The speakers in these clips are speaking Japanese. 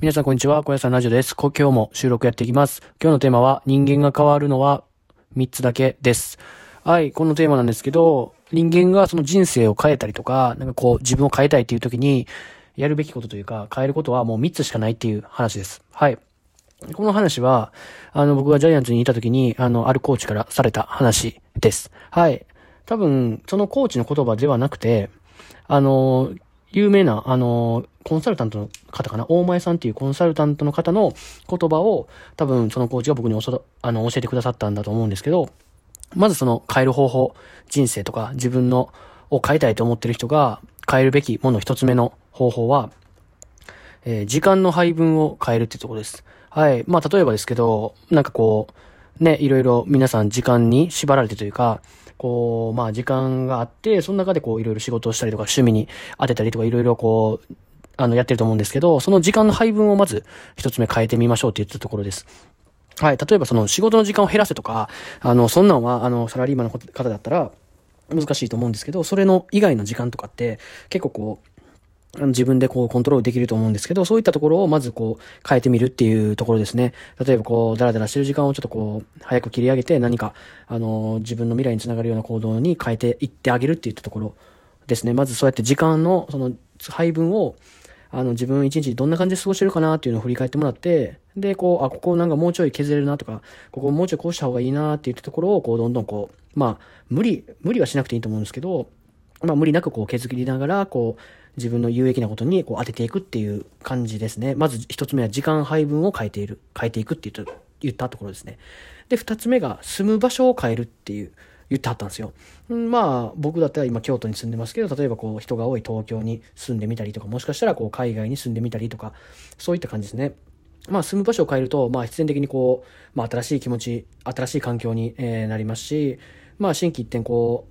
皆さんこんにちは。小屋さんラジオです。今日も収録やっていきます。今日のテーマは人間が変わるのは3つだけです。はい、このテーマなんですけど、人間がその人生を変えたりとか、なんかこう自分を変えたいっていう時に、やるべきことというか、変えることはもう3つしかないっていう話です。はい。この話は、あの、僕がジャイアンツにいた時に、あの、あるコーチからされた話です。はい。多分、そのコーチの言葉ではなくて、あの、有名な、あの、コンサルタントの方かな、大前さんっていうコンサルタントの方の言葉を、多分そのコーチが僕に教あの教えてくださったんだと思うんですけど、まずその変える方法、人生とか自分のを変えたいと思ってる人が変えるべきもの一つ目の方法は、えー時間の配分を変えるっていうところです。はい。まあ、例えばですけど、なんかこう、ね、いろいろ皆さん時間に縛られてというか、こう、まあ時間があって、その中でこういろいろ仕事をしたりとか趣味に当てたりとかいろいろこう、あの、やってると思うんですけど、その時間の配分をまず一つ目変えてみましょうって言ったところです。はい。例えばその仕事の時間を減らせとか、あの、そんなんは、あの、サラリーマンの方だったら難しいと思うんですけど、それの以外の時間とかって結構こう、自分でこうコントロールできると思うんですけど、そういったところをまずこう変えてみるっていうところですね。例えばこう、ダラダラしてる時間をちょっとこう、早く切り上げて何か、あの、自分の未来につながるような行動に変えていってあげるっていったところですね。まずそうやって時間のその配分を、あの、自分一日どんな感じで過ごしてるかなっていうのを振り返ってもらって、で、こう、あ、ここなんかもうちょい削れるなとか、ここもうちょいこうした方がいいなっていったところを、こう、どんどんこう、まあ、無理、無理はしなくていいと思うんですけど、まあ、無理なくこう削りながら、こう、自分の有益なことにこう当てていくっていう感じですね。まず一つ目は時間配分を変えている、変えていくって言った言ったところですね。で、二つ目が住む場所を変えるっていう、言ってはったんですよ。まあ、僕だったら今京都に住んでますけど、例えばこう人が多い東京に住んでみたりとか、もしかしたらこう海外に住んでみたりとか、そういった感じですね。まあ、住む場所を変えると、まあ、必然的にこう、まあ、新しい気持ち、新しい環境に、えーなりますし、まあ、心機一転、こ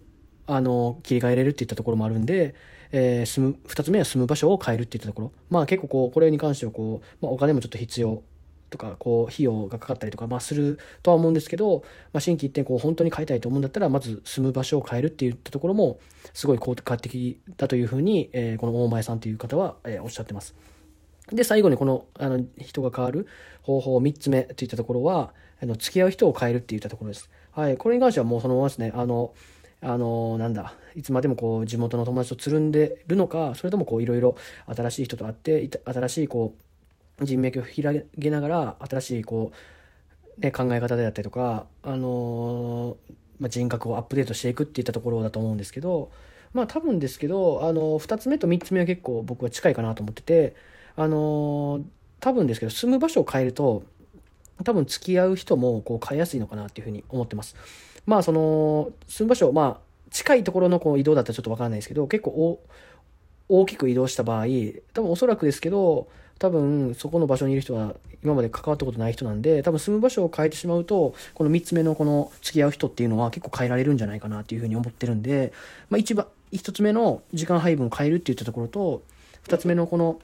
う、あの、切り替えれるっていったところもあるんで、えー住む、二つ目は住む場所を変えるっていったところ。まあ、結構こう、これに関してはこう、まあ、お金もちょっと必要とか、こう、費用がかかったりとか、まあ、するとは思うんですけど、まあ、心機一転、こう、本当に変えたいと思うんだったら、まず住む場所を変えるっていったところも、すごい効果的だというふうに、えーこの大前さんという方は、えーおっしゃってます。で、最後にこの、あの、人が変わる方法3つ目といったところは、あの、付き合う人を変えるっていったところです。はい。これに関してはもうそのままですね、あの、あの、なんだ、いつまでもこう、地元の友達とつるんでるのか、それともこう、いろいろ新しい人と会って、新しいこう、人脈を広げながら、新しいこう、ね、考え方であったりとか、あのまあ、人格をアップデートしていくっていったところだと思うんですけど、まあ多分ですけど、あの、2つ目と3つ目は結構僕は近いかなと思ってて、あの多分ですけど、住む場所を変えると、多分付き合う人もこう変えやすいのかなっていうふうに思ってます。まあその、住む場所、まあ近いところのこう移動だったらちょっとわからないですけど、結構大きく移動した場合、多分おそらくですけど、多分そこの場所にいる人は今まで関わったことない人なんで、多分住む場所を変えてしまうと、この3つ目のこの付き合う人っていうのは結構変えられるんじゃないかなっていうふうに思ってるんで、まあ一番、1つ目の時間配分を変えるって言ったところと、2つ目のこの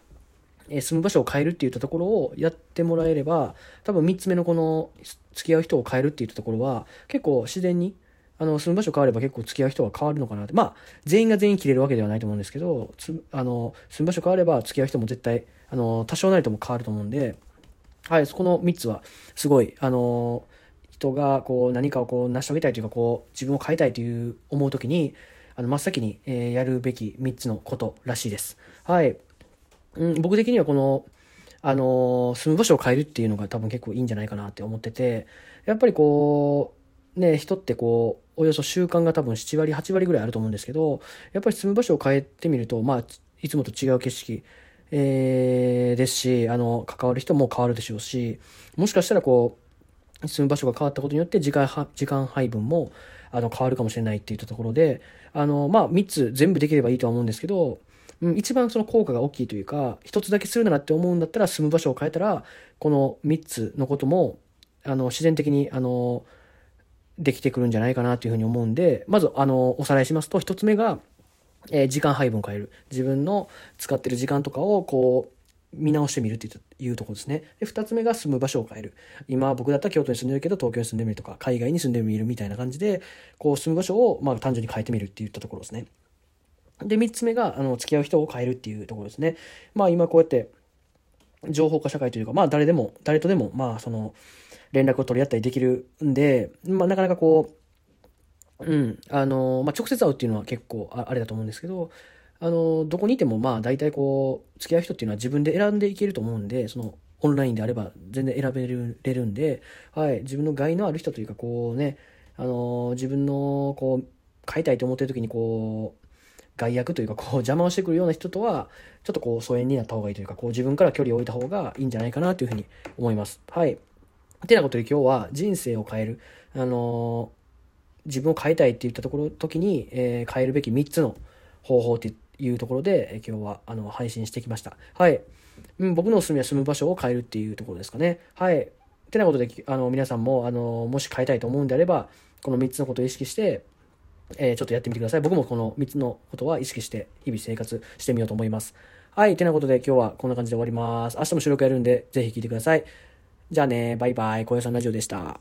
え住む場所を変えるって言ったところをやってもらえれば、多分3つ目のこの付き合う人を変えるって言ったところは、結構自然に、あの、住む場所変われば結構付き合う人は変わるのかなって。まあ、全員が全員切れるわけではないと思うんですけど、つあの、住む場所変われば付き合う人も絶対、あの、多少なりとも変わると思うんで、はい、そこの3つは、すごい、あの、人がこう何かをこう成し遂げたいというか、こう、自分を変えたいという思うときに、あの、真っ先に、えやるべき3つのことらしいです。はい。うん、僕的にはこの、あのー住む場所を変えるっていうのが多分結構いいんじゃないかなって思ってて、やっぱりこう、ね、人ってこう、およそ習慣が多分7割、8割ぐらいあると思うんですけど、やっぱり住む場所を変えてみると、まあ、いつもと違う景色、えーですし、あの、関わる人も変わるでしょうし、もしかしたらこう、住む場所が変わったことによって時間は時間配分もあの変わるかもしれないっていったところで、あの、まあ、3つ全部できればいいとは思うんですけど、うん、一番その効果が大きいというか、一つだけするならって思うんだったら住む場所を変えたら、この3つのことも、あの、自然的に、あの、できてくるんじゃないかなというふうに思うんで、まず、あの、おさらいしますと、一つ目が、えー時間配分を変える。自分の使ってる時間とかを、こう、見直してみるっていうところですね。で、二つ目が住む場所を変える。今、僕だったら京都に住んでるけど、東京に住んでみるとか、海外に住んでみるみたいな感じで、こう、住む場所を、まあ、単純に変えてみるっていったところですね。で、三つ目が、あの、付き合う人を変えるっていうところですね。まあ、今こうやって、情報化社会というか、まあ誰でも、誰とでも、まあその、連絡を取り合ったりできるんで、まあなかなかこう、うん、あの、まあ直接会うっていうのは結構あれだと思うんですけど、あの、どこにいてもまあ大体こう、付き合う人っていうのは自分で選んでいけると思うんで、その、オンラインであれば全然選べれるんで、はい、自分の害のある人というか、こうね、あの、自分の、こう、変いたいと思ってる時にこう、害悪というか、こう、邪魔をしてくるような人とは、ちょっとこう、疎遠になった方がいいというか、こう、自分から距離を置いた方がいいんじゃないかなというふうに思います。はい。てなことで今日は人生を変える、あのー、自分を変えたいって言ったところ、時に、えー、変えるべき3つの方法っていうところで、今日は、あの、配信してきました。はい。うん、僕のおすすめは住む場所を変えるっていうところですかね。はい。てなことで、あの、皆さんも、あの、もし変えたいと思うんであれば、この3つのことを意識して、えー、ちょっとやってみてください。僕もこの3つのことは意識して日々生活してみようと思います。はい。てなことで今日はこんな感じで終わります。明日も収録やるんで、ぜひ聴いてください。じゃあね、バイバイ。小屋さんラジオでした。